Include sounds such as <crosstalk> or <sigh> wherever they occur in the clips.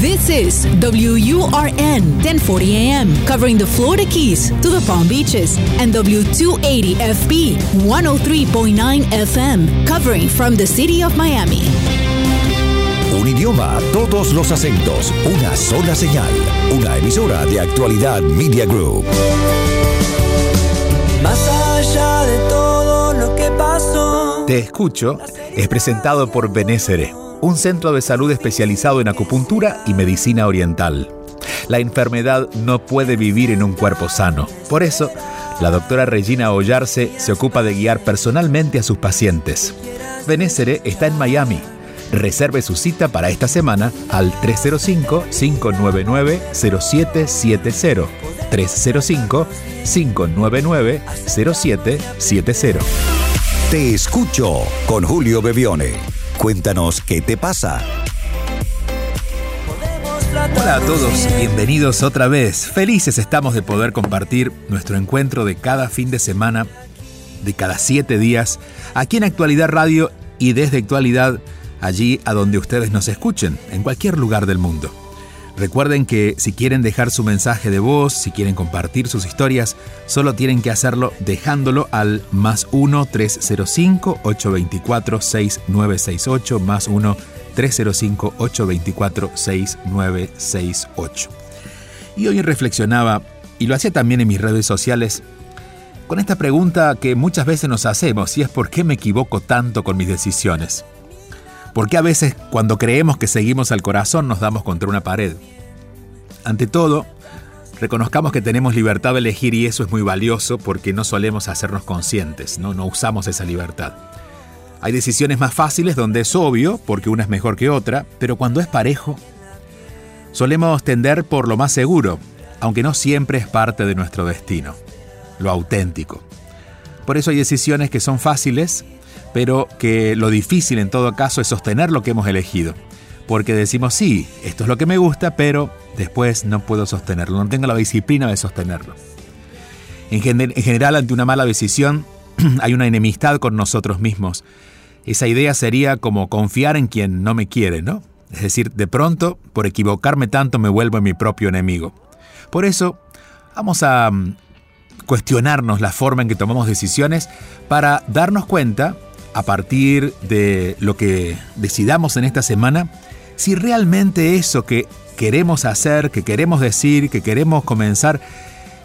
This is WURN 1040 AM, covering the Florida Keys to the Palm Beaches, and W280FB 103.9 FM, covering from the city of Miami. Un idioma, todos los acentos, una sola señal. Una emisora de actualidad Media Group. Más allá de todo lo que pasó. Te escucho es presentado por Benésere, un centro de salud especializado en acupuntura y medicina oriental. La enfermedad no puede vivir en un cuerpo sano. Por eso, la doctora Regina Ollarse se ocupa de guiar personalmente a sus pacientes. Benésere está en Miami. Reserve su cita para esta semana al 305-599-0770. 305-599-0770. Te escucho con Julio Bebione. Cuéntanos qué te pasa. Hola a todos, bienvenidos otra vez. Felices estamos de poder compartir nuestro encuentro de cada fin de semana, de cada siete días, aquí en Actualidad Radio y desde Actualidad allí a donde ustedes nos escuchen, en cualquier lugar del mundo. Recuerden que si quieren dejar su mensaje de voz, si quieren compartir sus historias, solo tienen que hacerlo dejándolo al más 1-305-824-6968, más 1-305-824-6968. Y hoy reflexionaba, y lo hacía también en mis redes sociales, con esta pregunta que muchas veces nos hacemos, y es ¿por qué me equivoco tanto con mis decisiones? ¿Por qué a veces cuando creemos que seguimos al corazón nos damos contra una pared? Ante todo, reconozcamos que tenemos libertad de elegir y eso es muy valioso porque no solemos hacernos conscientes, no, usamos esa libertad. Hay decisiones más fáciles donde es obvio porque una es mejor que otra, pero cuando es parejo, solemos tender por lo más seguro, aunque no siempre es parte de nuestro destino, lo auténtico. Por eso hay decisiones que son fáciles pero que lo difícil en todo caso es sostener lo que hemos elegido. Porque decimos, sí, esto es lo que me gusta, pero después no puedo sostenerlo, no tengo la disciplina de sostenerlo. En, general, ante una mala decisión, <clears throat> hay una enemistad con nosotros mismos. Esa idea sería como confiar en quien no me quiere, ¿no? Es decir, de pronto, por equivocarme tanto, me vuelvo mi propio enemigo. Por eso, vamos a mm, cuestionarnos la forma en que tomamos decisiones para darnos cuenta a partir de lo que decidamos en esta semana, si realmente eso que queremos hacer, que queremos decir, que queremos comenzar,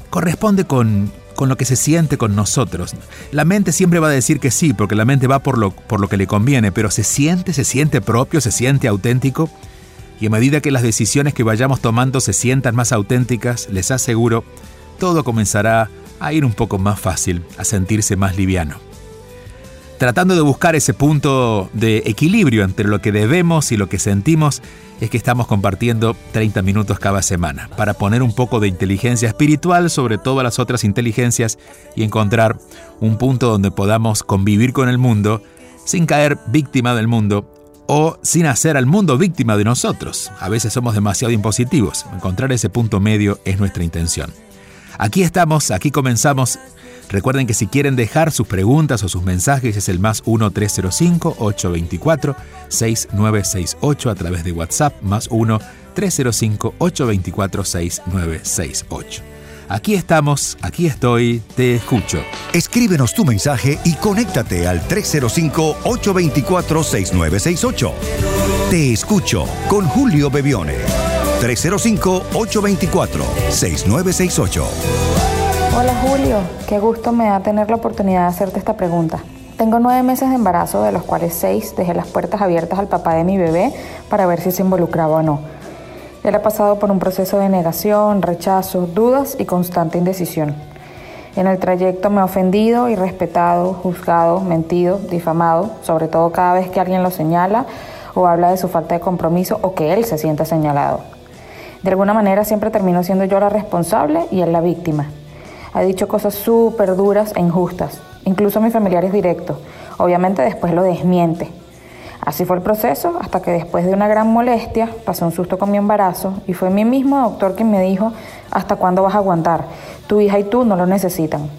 corresponde con, con lo que se siente con nosotros. La mente siempre va a decir que sí, porque la mente va por lo, por lo que le conviene, pero se siente, se siente propio, se siente auténtico. Y a medida que las decisiones que vayamos tomando se sientan más auténticas, les aseguro, todo comenzará a ir un poco más fácil, a sentirse más liviano tratando de buscar ese punto de equilibrio entre lo que debemos y lo que sentimos, es que estamos compartiendo 30 minutos cada semana para poner un poco de inteligencia espiritual sobre todas las otras inteligencias y encontrar un punto donde podamos convivir con el mundo sin caer víctima del mundo o sin hacer al mundo víctima de nosotros. A veces somos demasiado impositivos. Encontrar ese punto medio es nuestra intención. Aquí estamos, aquí comenzamos Recuerden que si quieren dejar sus preguntas o sus mensajes es el más 1-305-824-6968 a través de WhatsApp, más 1-305-824-6968. Aquí estamos, aquí estoy, te escucho. Escríbenos tu mensaje y conéctate al 305-824-6968. Te escucho con Julio Bebione. 305-824-6968. Hola Julio, qué gusto me da tener la oportunidad de hacerte esta pregunta. Tengo nueve meses de embarazo, de los cuales seis dejé las puertas abiertas al papá de mi bebé para ver si se involucraba o no. Él ha pasado por un proceso de negación, rechazo, dudas y constante indecisión. En el trayecto me ha ofendido, irrespetado, juzgado, mentido, difamado, sobre todo cada vez que alguien lo señala o habla de su falta de compromiso o que él se sienta señalado. De alguna manera siempre termino siendo yo la responsable y él la víctima. Ha dicho cosas súper duras e injustas, incluso a mis familiares directos. Obviamente después lo desmiente. Así fue el proceso hasta que después de una gran molestia pasé un susto con mi embarazo y fue mi mismo doctor quien me dijo, ¿hasta cuándo vas a aguantar? Tu hija y tú no lo necesitan.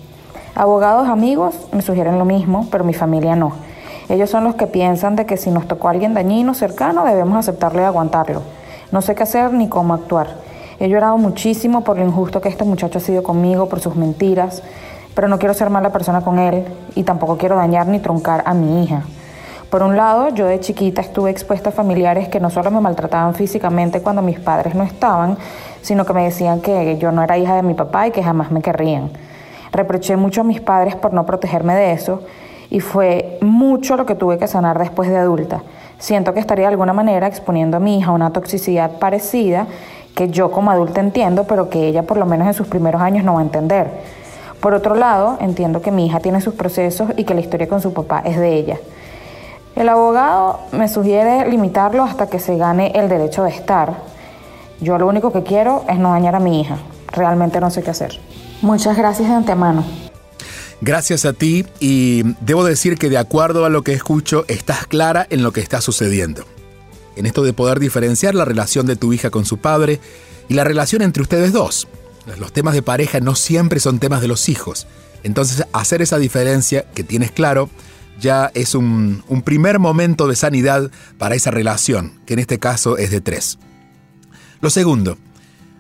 Abogados amigos me sugieren lo mismo, pero mi familia no. Ellos son los que piensan de que si nos tocó alguien dañino cercano debemos aceptarlo y aguantarlo. No sé qué hacer ni cómo actuar. He llorado muchísimo por lo injusto que este muchacho ha sido conmigo, por sus mentiras, pero no quiero ser mala persona con él y tampoco quiero dañar ni truncar a mi hija. Por un lado, yo de chiquita estuve expuesta a familiares que no solo me maltrataban físicamente cuando mis padres no estaban, sino que me decían que yo no era hija de mi papá y que jamás me querrían. Reproché mucho a mis padres por no protegerme de eso y fue mucho lo que tuve que sanar después de adulta. Siento que estaría de alguna manera exponiendo a mi hija a una toxicidad parecida que yo como adulta entiendo, pero que ella por lo menos en sus primeros años no va a entender. Por otro lado, entiendo que mi hija tiene sus procesos y que la historia con su papá es de ella. El abogado me sugiere limitarlo hasta que se gane el derecho de estar. Yo lo único que quiero es no dañar a mi hija. Realmente no sé qué hacer. Muchas gracias de antemano. Gracias a ti y debo decir que de acuerdo a lo que escucho, estás clara en lo que está sucediendo. En esto de poder diferenciar la relación de tu hija con su padre y la relación entre ustedes dos. Los temas de pareja no siempre son temas de los hijos. Entonces, hacer esa diferencia que tienes claro ya es un, primer momento de sanidad para esa relación, que en este caso es de tres. Lo segundo,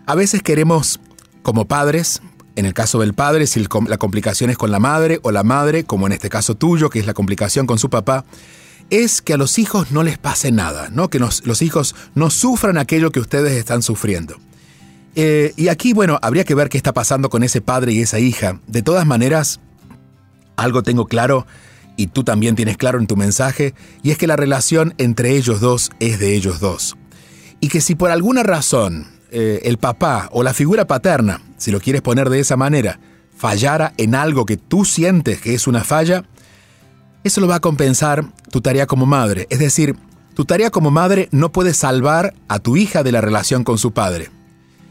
a veces queremos, como padres, en el caso del padre, si la complicación es con la madre o la madre, como en este caso tuyo, que es la complicación con su papá, es que a los hijos no les pase nada, ¿no? que los hijos no sufran aquello que ustedes están sufriendo. Eh, y aquí, bueno, habría que ver qué está pasando con ese padre y esa hija. De todas maneras, algo tengo claro y tú también tienes claro en tu mensaje, y es que la relación entre ellos dos es de ellos dos. Y que si por alguna razón eh, el papá o la figura paterna, si lo quieres poner de esa manera, fallara en algo que tú sientes que es una falla, eso lo va a compensar tu tarea como madre. Es decir, tu tarea como madre no puede salvar a tu hija de la relación con su padre.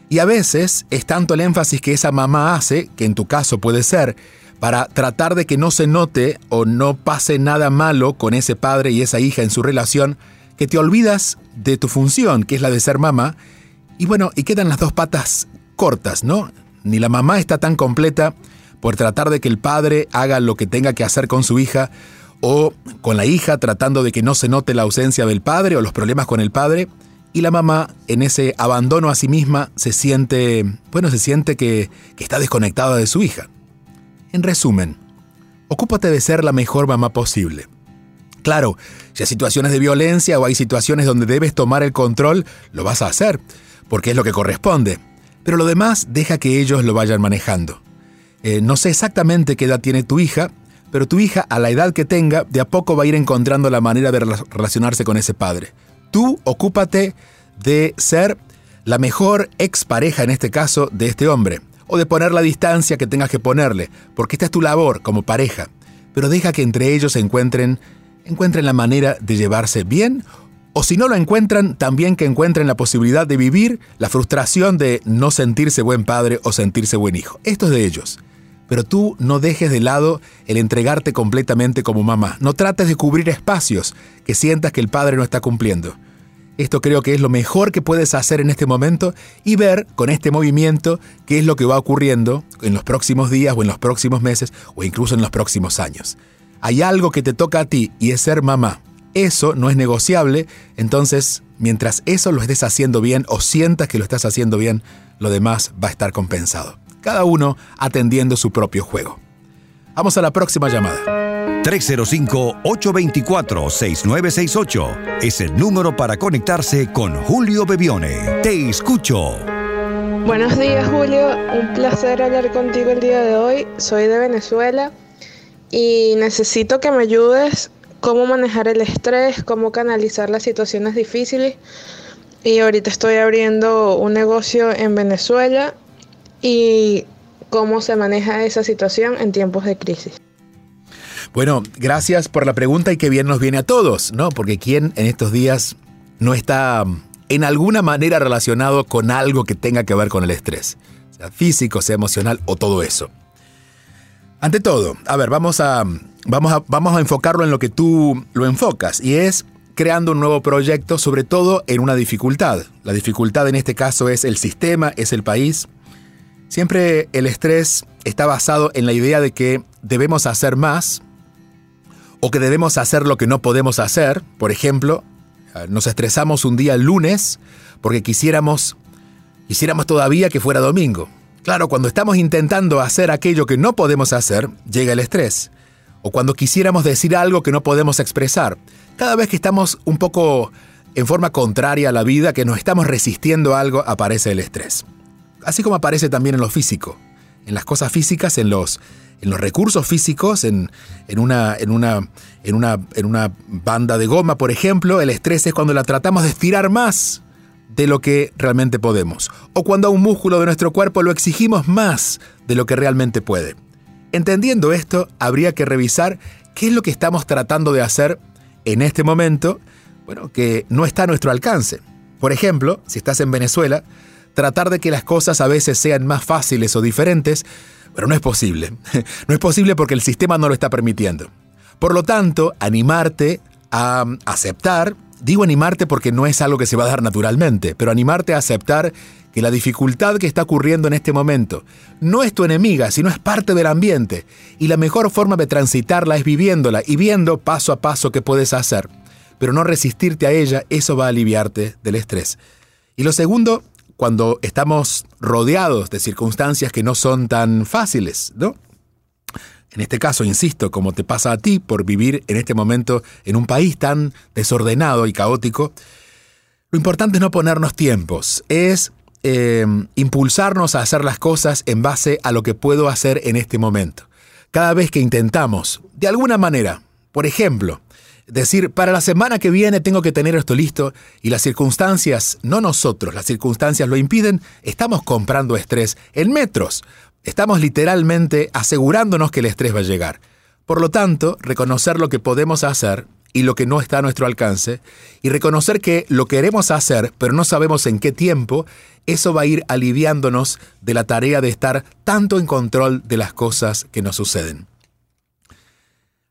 Y a veces es tanto el énfasis que esa mamá hace, que en tu caso puede ser, para tratar de que no se note o no pase nada malo con ese padre y esa hija en su relación, que te olvidas de tu función, que es la de ser mamá, y bueno, y quedan las dos patas cortas, ¿no? Ni la mamá está tan completa por tratar de que el padre haga lo que tenga que hacer con su hija, o con la hija tratando de que no se note la ausencia del padre o los problemas con el padre, y la mamá en ese abandono a sí misma se siente, bueno, se siente que, que está desconectada de su hija. En resumen, ocúpate de ser la mejor mamá posible. Claro, si hay situaciones de violencia o hay situaciones donde debes tomar el control, lo vas a hacer, porque es lo que corresponde. Pero lo demás deja que ellos lo vayan manejando. Eh, no sé exactamente qué edad tiene tu hija, pero tu hija, a la edad que tenga, de a poco va a ir encontrando la manera de relacionarse con ese padre. Tú ocúpate de ser la mejor expareja, en este caso, de este hombre o de poner la distancia que tengas que ponerle, porque esta es tu labor como pareja. Pero deja que entre ellos se encuentren, encuentren la manera de llevarse bien, o si no lo encuentran, también que encuentren la posibilidad de vivir la frustración de no sentirse buen padre o sentirse buen hijo. Esto es de ellos. Pero tú no dejes de lado el entregarte completamente como mamá. No trates de cubrir espacios que sientas que el padre no está cumpliendo. Esto creo que es lo mejor que puedes hacer en este momento y ver con este movimiento qué es lo que va ocurriendo en los próximos días o en los próximos meses o incluso en los próximos años. Hay algo que te toca a ti y es ser mamá. Eso no es negociable, entonces mientras eso lo estés haciendo bien o sientas que lo estás haciendo bien, lo demás va a estar compensado. Cada uno atendiendo su propio juego. Vamos a la próxima llamada. 305-824-6968 es el número para conectarse con Julio Bebione. Te escucho. Buenos días Julio, un placer hablar contigo el día de hoy. Soy de Venezuela y necesito que me ayudes cómo manejar el estrés, cómo canalizar las situaciones difíciles. Y ahorita estoy abriendo un negocio en Venezuela y cómo se maneja esa situación en tiempos de crisis. Bueno, gracias por la pregunta y qué bien nos viene a todos, ¿no? Porque quién en estos días no está mm, en alguna manera relacionado con algo que tenga que ver con el estrés, sea físico, sea emocional o todo eso. Ante todo, a ver, vamos a, vamos a, vamos a enfocarlo en lo que tú lo enfocas y es creando un nuevo proyecto, sobre todo en una dificultad. La dificultad en este caso es el sistema, es el país. Siempre el estrés está basado en la idea de que debemos hacer más o que debemos hacer lo que no podemos hacer. Por ejemplo, nos estresamos un día lunes porque quisiéramos, quisiéramos todavía que fuera domingo. Claro, cuando estamos intentando hacer aquello que no podemos hacer, llega el estrés. O cuando quisiéramos decir algo que no podemos expresar. Cada vez que estamos un poco en forma contraria a la vida, que nos estamos resistiendo a algo, aparece el estrés. Así como aparece también en lo físico. En las cosas físicas, en los, en los recursos físicos, en, en, una, en, una, en, una, en una banda de goma, por ejemplo, el estrés es cuando la tratamos de estirar más de lo que realmente podemos. O cuando a un músculo de nuestro cuerpo lo exigimos más de lo que realmente puede. Entendiendo esto, habría que revisar qué es lo que estamos tratando de hacer en este momento bueno, que no está a nuestro alcance. Por ejemplo, si estás en Venezuela, tratar de que las cosas a veces sean más fáciles o diferentes, pero no es posible. <laughs> No es posible porque el sistema no lo está permitiendo. Por lo tanto, animarte a aceptar, digo animarte porque no es algo que se va a dar naturalmente, pero animarte a aceptar que la dificultad que está ocurriendo en este momento no es tu enemiga, sino es parte del ambiente, y la mejor forma de transitarla es viviéndola y viendo paso a paso qué puedes hacer pero no resistirte a ella, eso va a aliviarte del estrés. Y lo segundo, cuando estamos rodeados de circunstancias que no son tan fáciles, ¿no? En este caso, insisto, como te pasa a ti por vivir en este momento en un país tan desordenado y caótico, lo importante es no ponernos tiempos, es eh, impulsarnos a hacer las cosas en base a lo que puedo hacer en este momento. Cada vez que intentamos, de alguna manera, por ejemplo, decir, para la semana que viene tengo que tener esto listo y las circunstancias, no nosotros, las circunstancias lo impiden, estamos comprando estrés en metros. Estamos literalmente asegurándonos que el estrés va a llegar. Por lo tanto, reconocer lo que podemos hacer y lo que no está a nuestro alcance, y reconocer que lo queremos hacer, pero no sabemos en qué tiempo, eso va a ir aliviándonos de la tarea de estar tanto en control de las cosas que nos suceden.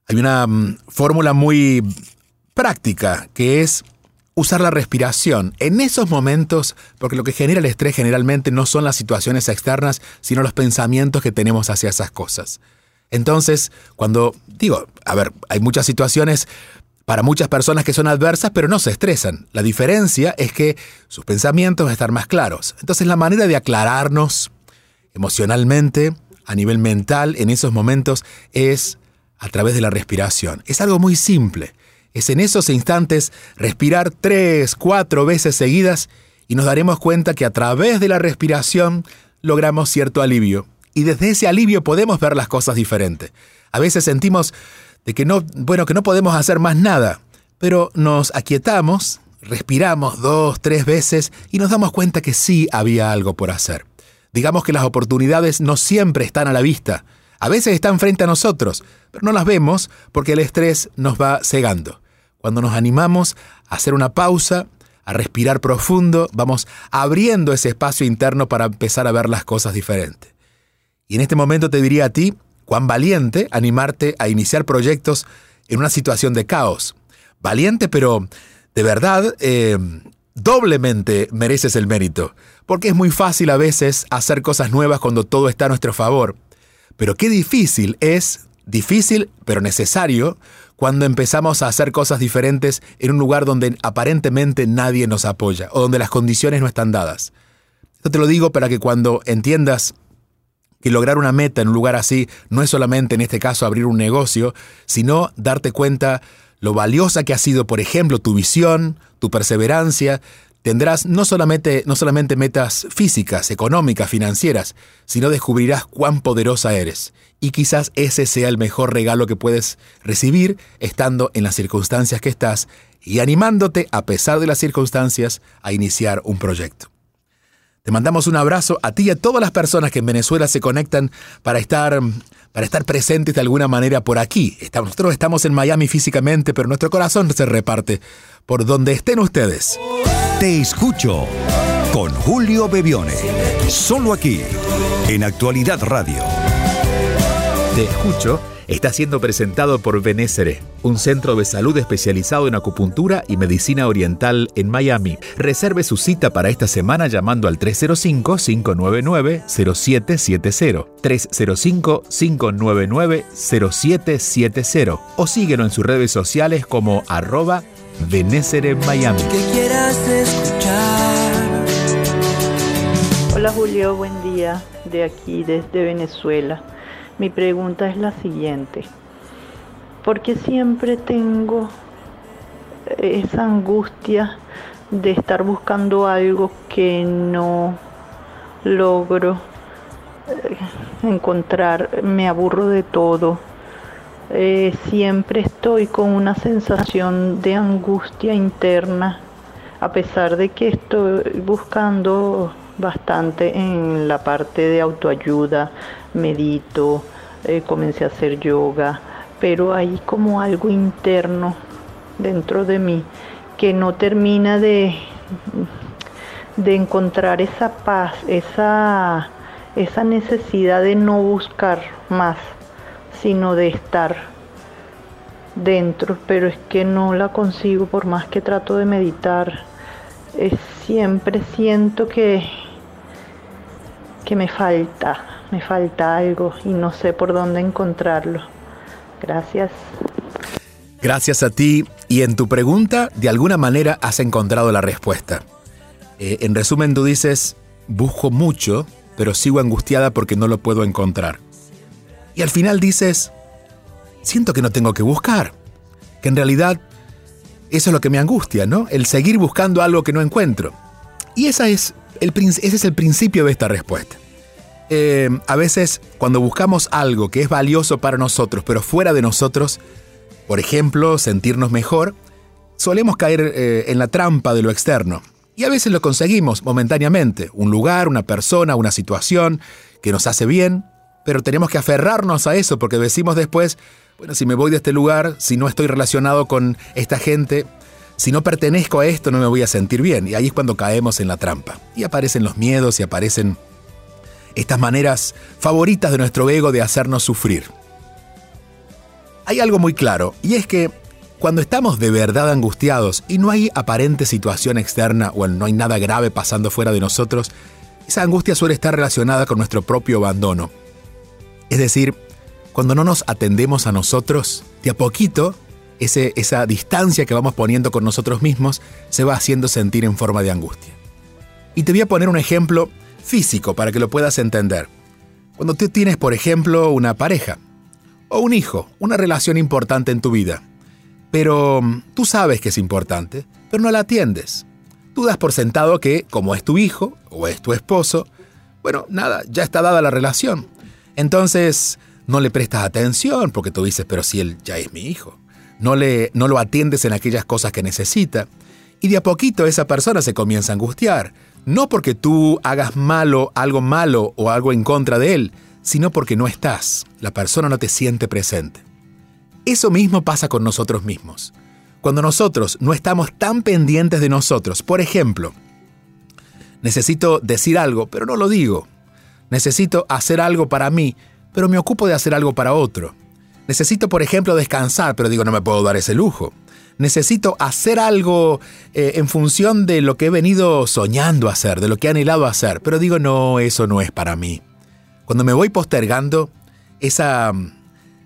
Hay una mm, fórmula muy práctica que es usar la respiración en esos momentos, porque lo que genera el estrés generalmente no son las situaciones externas, sino los pensamientos que tenemos hacia esas cosas. Entonces, cuando digo, a ver, hay muchas situaciones para muchas personas que son adversas, pero no se estresan. La diferencia es que sus pensamientos estar más claros. Entonces, la manera de aclararnos emocionalmente, a nivel mental, en esos momentos, es a través de la respiración. Es algo muy simple. Es en esos instantes respirar tres, cuatro veces seguidas y nos daremos cuenta que a través de la respiración logramos cierto alivio. Y desde ese alivio podemos ver las cosas diferentes. A veces sentimos de que no, bueno, que no podemos hacer más nada, pero nos aquietamos, respiramos dos, tres veces y nos damos cuenta que sí había algo por hacer. Digamos que las oportunidades no siempre están a la vista, a veces están frente a nosotros, pero no las vemos porque el estrés nos va cegando. Cuando nos animamos a hacer una pausa, a respirar profundo, vamos abriendo ese espacio interno para empezar a ver las cosas diferentes. Y en este momento te diría a ti, cuán valiente animarte a iniciar proyectos en una situación de caos. Valiente, pero de verdad, eh, doblemente mereces el mérito, porque es muy fácil a veces hacer cosas nuevas cuando todo está a nuestro favor. Pero qué difícil es, difícil pero necesario, cuando empezamos a hacer cosas diferentes en un lugar donde aparentemente nadie nos apoya o donde las condiciones no están dadas. Esto te lo digo para que cuando entiendas que lograr una meta en un lugar así no es solamente en este caso abrir un negocio, sino darte cuenta lo valiosa que ha sido, por ejemplo, tu visión, tu perseverancia, Tendrás no solamente, no solamente metas físicas, económicas, financieras, sino descubrirás cuán poderosa eres. Y quizás ese sea el mejor regalo que puedes recibir estando en las circunstancias que estás y animándote, a pesar de las circunstancias, a iniciar un proyecto. Te mandamos un abrazo a ti y a todas las personas que en Venezuela se conectan para estar, para estar presentes de alguna manera por aquí. Nosotros estamos en Miami físicamente, pero nuestro corazón se reparte por donde estén ustedes. Te escucho con Julio Bebione. Solo aquí, en Actualidad Radio. Te escucho está siendo presentado por Benésere, un centro de salud especializado en acupuntura y medicina oriental en Miami. Reserve su cita para esta semana llamando al 305-599-0770. 305-599-0770 o síguelo en sus redes sociales como arroba Benésere Miami. Que quieras escuchar Hola Julio, buen día de aquí desde Venezuela. Mi pregunta es la siguiente. ¿Por qué siempre tengo esa angustia de estar buscando algo que no logro eh, encontrar? Me aburro de todo. Eh, siempre estoy con una sensación de angustia interna, a pesar de que estoy buscando bastante en la parte de autoayuda, medito, eh, comencé a hacer yoga, pero hay como algo interno dentro de mí que no termina de, de encontrar esa paz, esa, esa necesidad de no buscar más, sino de estar dentro, pero es que no la consigo por más que trato de meditar. siempre siento que, que me falta, me falta algo y no sé por dónde encontrarlo. Gracias. Gracias a ti y en tu pregunta de alguna manera has encontrado la respuesta. Eh, en resumen tú dices, busco mucho, pero sigo angustiada porque no lo puedo encontrar. Y al final dices, siento que no tengo que buscar, que en realidad eso es lo que me angustia, ¿no? El seguir buscando algo que no encuentro. Y esa es el, ese es el principio de esta respuesta. Eh, a veces cuando buscamos algo que es valioso para nosotros, pero fuera de nosotros, por ejemplo, sentirnos mejor, solemos caer eh, en la trampa de lo externo. Y a veces lo conseguimos momentáneamente, un lugar, una persona, una situación que nos hace bien, pero tenemos que aferrarnos a eso porque decimos después, bueno, si me voy de este lugar, si no estoy relacionado con esta gente, si no pertenezco a esto no me voy a sentir bien. Y ahí es cuando caemos en la trampa. Y aparecen los miedos y aparecen estas maneras favoritas de nuestro ego de hacernos sufrir hay algo muy claro, y es que cuando estamos de verdad angustiados y no hay aparente situación externa o no hay nada grave pasando fuera de nosotros, esa angustia suele estar relacionada con nuestro propio abandono. Es decir, cuando no nos atendemos a nosotros, de a poquito, ese, esa distancia que vamos poniendo con nosotros mismos se va haciendo sentir en forma de angustia. Y te voy a poner un ejemplo físico para que lo puedas entender. Cuando tú tienes, por ejemplo, una pareja, o un hijo, una relación importante en tu vida. Pero mm, tú sabes que es importante, pero no la atiendes. Tú das por sentado que, como es tu hijo o es tu esposo, bueno, nada, ya está dada la relación. Entonces, no le prestas atención porque tú dices, pero si él ya es mi hijo. No, le, no lo atiendes en aquellas cosas que necesita. Y de a poquito esa persona se comienza a angustiar. No porque tú hagas malo, algo malo o algo en contra de él, sino porque no estás, la persona no te siente presente. Eso mismo pasa con nosotros mismos. Cuando nosotros no estamos tan pendientes de nosotros, por ejemplo, necesito decir algo, pero no lo digo. Necesito hacer algo para mí, pero me ocupo de hacer algo para otro. Necesito, por ejemplo, descansar, pero digo, no me puedo dar ese lujo. Necesito hacer algo eh, en función de lo que he venido soñando hacer, de lo que he anhelado hacer, pero digo, no, eso no es para mí. Cuando me voy postergando, esa,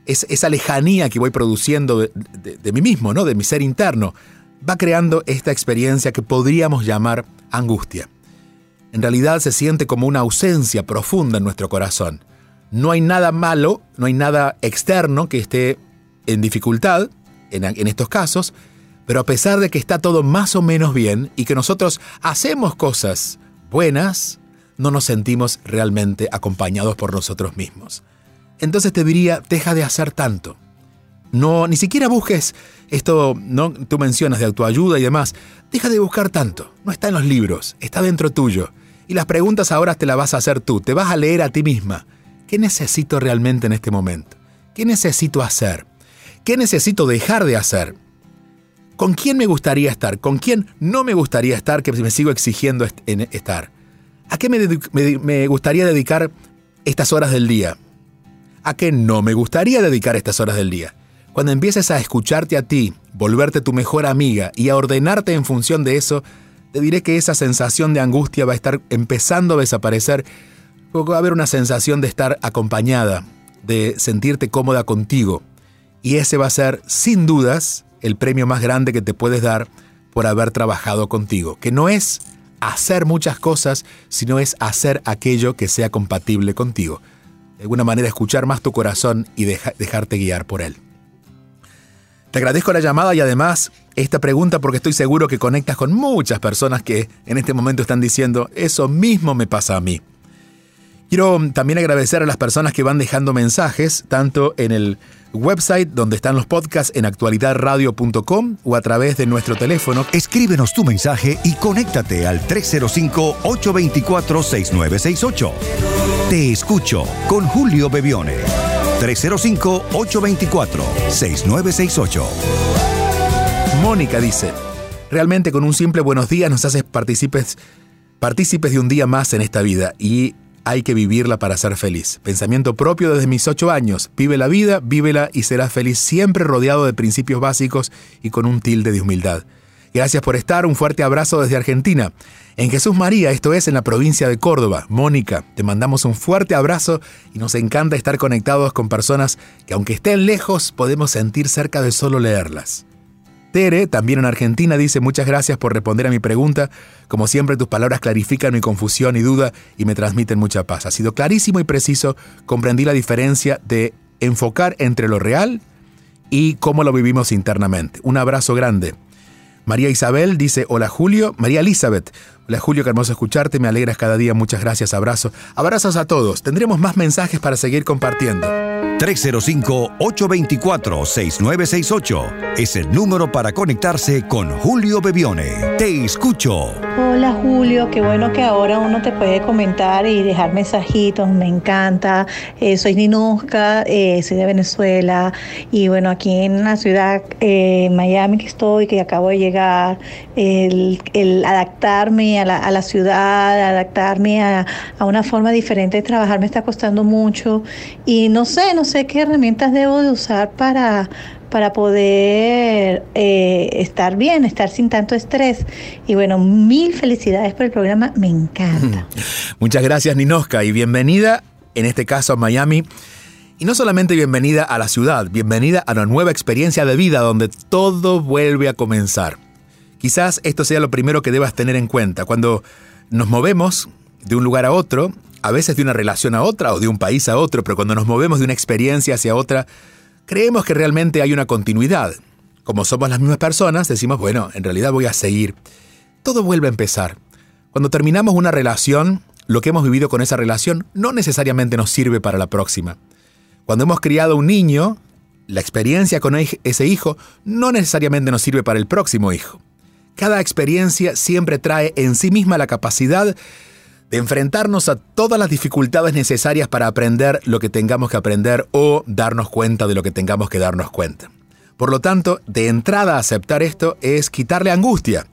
esa lejanía que voy produciendo de, mí mismo, ¿no? de mi ser interno, va creando esta experiencia que podríamos llamar angustia. En realidad se siente como una ausencia profunda en nuestro corazón. No hay nada malo, no hay nada externo que esté en dificultad en, estos casos, pero a pesar de que está todo más o menos bien y que nosotros hacemos cosas buenas, no nos sentimos realmente acompañados por nosotros mismos. Entonces te diría, deja de hacer tanto. No, ni siquiera busques esto, no, tú mencionas de autoayuda y demás. Deja de buscar tanto. No está en los libros, está dentro tuyo. Y las preguntas ahora te las vas a hacer tú. Te vas a leer a ti misma. ¿Qué necesito realmente en este momento? ¿Qué necesito hacer? ¿Qué necesito dejar de hacer? ¿Con quién me gustaría estar? ¿Con quién no me gustaría estar que me sigo exigiendo estar? ¿A qué me, gustaría dedicar estas horas del día? ¿A qué no me gustaría dedicar estas horas del día? Cuando empieces a escucharte a ti, volverte tu mejor amiga y a ordenarte en función de eso, te diré que esa sensación de angustia va a estar empezando a desaparecer. Va a haber una sensación de estar acompañada, de sentirte cómoda contigo. Y ese va a ser, sin dudas, el premio más grande que te puedes dar por haber trabajado contigo, que no es hacer muchas cosas, sino es hacer aquello que sea compatible contigo. De alguna manera escuchar más tu corazón y dejarte guiar por él. Te agradezco la llamada y además esta pregunta porque estoy seguro que conectas con muchas personas que en este momento están diciendo, eso mismo me pasa a mí. Quiero también agradecer a las personas que van dejando mensajes, tanto en el website donde están los podcasts en actualidadradio.com o a través de nuestro teléfono. Escríbenos tu mensaje y conéctate al 305-824-6968. Te escucho con Julio Bebione. 305-824-6968. Mónica dice, realmente con un simple buenos días nos haces partícipes, partícipes de un día más en esta vida y hay que vivirla para ser feliz. Pensamiento propio desde mis ocho años. Vive la vida, vívela y serás feliz siempre rodeado de principios básicos y con un tilde de humildad. Gracias por estar, un fuerte abrazo desde Argentina. En Jesús María, esto es en la provincia de Córdoba. Mónica, te mandamos un fuerte abrazo y nos encanta estar conectados con personas que aunque estén lejos podemos sentir cerca de solo leerlas. Tere, también en Argentina, dice muchas gracias por responder a mi pregunta. Como siempre, tus palabras clarifican mi confusión y duda y me transmiten mucha paz. Ha sido clarísimo y preciso. Comprendí la diferencia de enfocar entre lo real y cómo lo vivimos internamente. Un abrazo grande. María Isabel dice, hola Julio. María Elizabeth, hola Julio, qué hermoso escucharte, me alegras cada día, muchas gracias, abrazo. Abrazos a todos, tendremos más mensajes para seguir compartiendo. 305-824-6968 es el número para conectarse con Julio Bebione. Te escucho. Hola Julio, qué bueno que ahora uno te puede comentar y dejar mensajitos, me encanta. Eh, soy Ninuska, eh, soy de Venezuela y bueno, aquí en la ciudad eh, Miami que estoy, que acabo de llegar, el, adaptarme a la, ciudad, adaptarme a, a una forma diferente de trabajar me está costando mucho y no sé, no sé qué herramientas debo de usar para, para poder eh, estar bien, estar sin tanto estrés. Y bueno, mil felicidades por el programa, me encanta. <laughs> Muchas gracias Ninoska y bienvenida, en este caso a Miami. Y no solamente bienvenida a la ciudad, bienvenida a una nueva experiencia de vida donde todo vuelve a comenzar. Quizás esto sea lo primero que debas tener en cuenta. Cuando nos movemos de un lugar a otro, a veces de una relación a otra o de un país a otro, pero cuando nos movemos de una experiencia hacia otra, creemos que realmente hay una continuidad. Como somos las mismas personas, decimos, bueno, en realidad voy a seguir. Todo vuelve a empezar. Cuando terminamos una relación, lo que hemos vivido con esa relación no necesariamente nos sirve para la próxima. Cuando hemos criado un niño, la experiencia con ese hijo no necesariamente nos sirve para el próximo hijo. Cada experiencia siempre trae en sí misma la capacidad de enfrentarnos a todas las dificultades necesarias para aprender lo que tengamos que aprender o darnos cuenta de lo que tengamos que darnos cuenta. Por lo tanto, de entrada aceptar esto es quitarle angustia,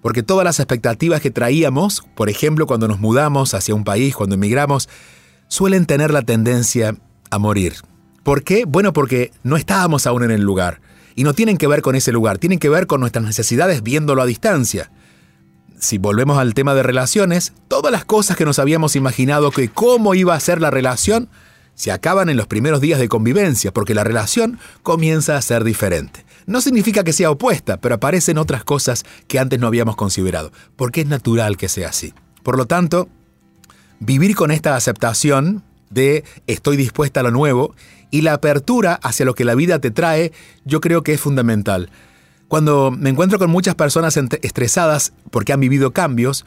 porque todas las expectativas que traíamos, por ejemplo cuando nos mudamos hacia un país, cuando emigramos, suelen tener la tendencia a morir. ¿Por qué? Bueno, porque no estábamos aún en el lugar. Y no tienen que ver con ese lugar, tienen que ver con nuestras necesidades viéndolo a distancia si volvemos al tema de relaciones, todas las cosas que nos habíamos imaginado que cómo iba a ser la relación, se acaban en los primeros días de convivencia, porque la relación comienza a ser diferente. No significa que sea opuesta, pero aparecen otras cosas que antes no habíamos considerado, porque es natural que sea así. Por lo tanto, vivir con esta aceptación de estoy dispuesta a lo nuevo y la apertura hacia lo que la vida te trae, yo creo que es fundamental. Cuando me encuentro con muchas personas estresadas porque han vivido cambios,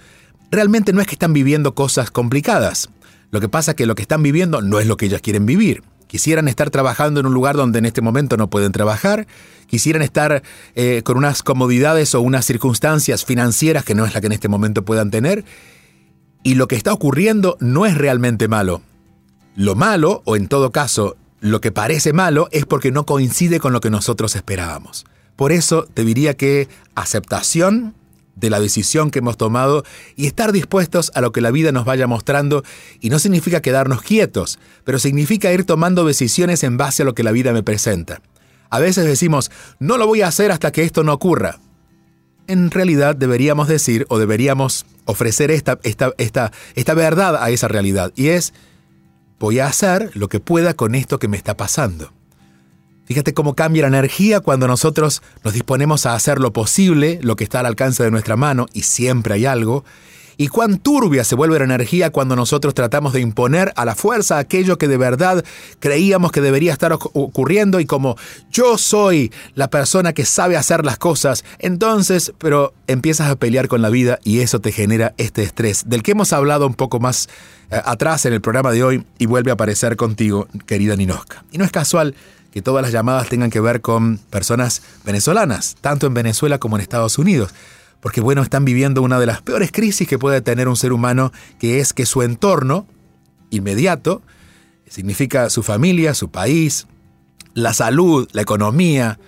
realmente no es que están viviendo cosas complicadas. Lo que pasa es que lo que están viviendo no es lo que ellas quieren vivir. Quisieran estar trabajando en un lugar donde en este momento no pueden trabajar, quisieran estar eh, con unas comodidades o unas circunstancias financieras que no es la que en este momento puedan tener, y lo que está ocurriendo no es realmente malo. Lo malo, o en todo caso, lo que parece malo, es porque no coincide con lo que nosotros esperábamos. Por eso te diría que aceptación de la decisión que hemos tomado y estar dispuestos a lo que la vida nos vaya mostrando y no significa quedarnos quietos, pero significa ir tomando decisiones en base a lo que la vida me presenta. A veces decimos, no lo voy a hacer hasta que esto no ocurra. En realidad deberíamos decir o deberíamos ofrecer esta, esta, esta, esta verdad a esa realidad y es, voy a hacer lo que pueda con esto que me está pasando. Fíjate cómo cambia la energía cuando nosotros nos disponemos a hacer lo posible, lo que está al alcance de nuestra mano, y siempre hay algo, y cuán turbia se vuelve la energía cuando nosotros tratamos de imponer a la fuerza aquello que de verdad creíamos que debería estar ocurriendo y como yo soy la persona que sabe hacer las cosas, entonces, pero empiezas a pelear con la vida y eso te genera este estrés del que hemos hablado un poco más eh, atrás en el programa de hoy y vuelve a aparecer contigo, querida Ninoska. Y no es casual que todas las llamadas tengan que ver con personas venezolanas, tanto en Venezuela como en Estados Unidos. Porque bueno, están viviendo una de las peores crisis que puede tener un ser humano, que es que su entorno inmediato, significa su familia, su país, la salud, la economía,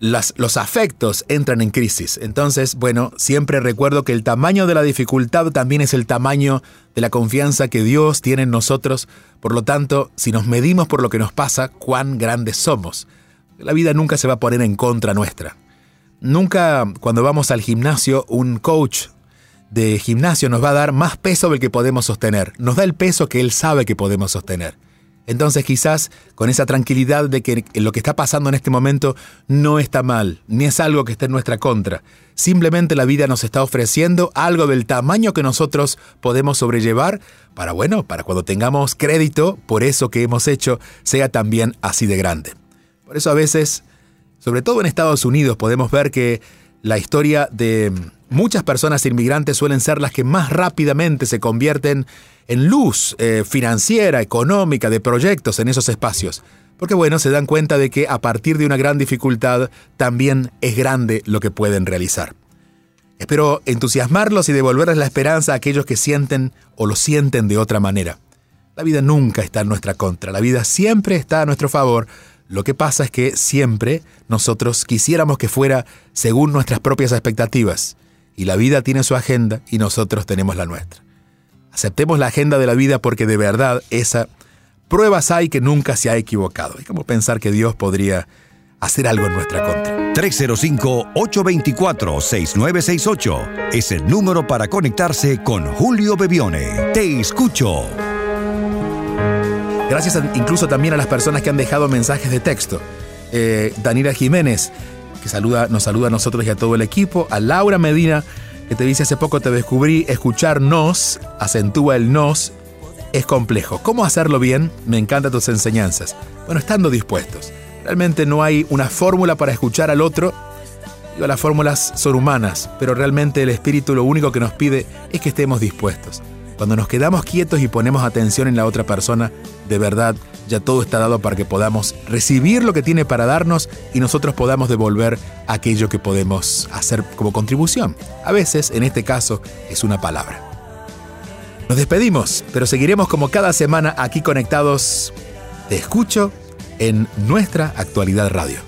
los afectos entran en crisis. Entonces, bueno, siempre recuerdo que el tamaño de la dificultad también es el tamaño de la confianza que Dios tiene en nosotros. Por lo tanto, si nos medimos por lo que nos pasa, cuán grandes somos. La vida nunca se va a poner en contra nuestra. Nunca cuando vamos al gimnasio, un coach de gimnasio nos va a dar más peso del que podemos sostener. Nos da el peso que él sabe que podemos sostener. Entonces quizás con esa tranquilidad de que lo que está pasando en este momento no está mal, ni es algo que esté en nuestra contra. Simplemente la vida nos está ofreciendo algo del tamaño que nosotros podemos sobrellevar para, bueno, para cuando tengamos crédito por eso que hemos hecho, sea también así de grande. Por eso a veces, sobre todo en Estados Unidos, podemos ver que la historia de muchas personas inmigrantes suelen ser las que más rápidamente se convierten en luz eh, financiera, económica, de proyectos en esos espacios. Porque bueno, se dan cuenta de que a partir de una gran dificultad también es grande lo que pueden realizar. Espero entusiasmarlos y devolverles la esperanza a aquellos que sienten o lo sienten de otra manera. La vida nunca está en nuestra contra, la vida siempre está a nuestro favor. Lo que pasa es que siempre nosotros quisiéramos que fuera según nuestras propias expectativas. Y la vida tiene su agenda y nosotros tenemos la nuestra. Aceptemos la agenda de la vida porque de verdad esa pruebas hay que nunca se ha equivocado. Hay como pensar que Dios podría hacer algo en nuestra contra. 305-824-6968 es el número para conectarse con Julio Bebione. Te escucho. Gracias incluso también a las personas que han dejado mensajes de texto. Eh, Jiménez, que saluda, nos saluda a nosotros y a todo el equipo. A Laura Medina, que te dice hace poco te descubrí, escuchar nos, acentúa el nos, es complejo. ¿Cómo hacerlo bien? Me encantan tus enseñanzas. Bueno, estando dispuestos. Realmente no hay una fórmula para escuchar al otro. Digo, las fórmulas son humanas, pero realmente el espíritu lo único que nos pide es que estemos dispuestos. Cuando nos quedamos quietos y ponemos atención en la otra persona, de verdad ya todo está dado para que podamos recibir lo que tiene para darnos y nosotros podamos devolver aquello que podemos hacer como contribución. A veces, en este caso, es una palabra. Nos despedimos, pero seguiremos como cada semana aquí conectados. Te escucho en nuestra actualidad radio.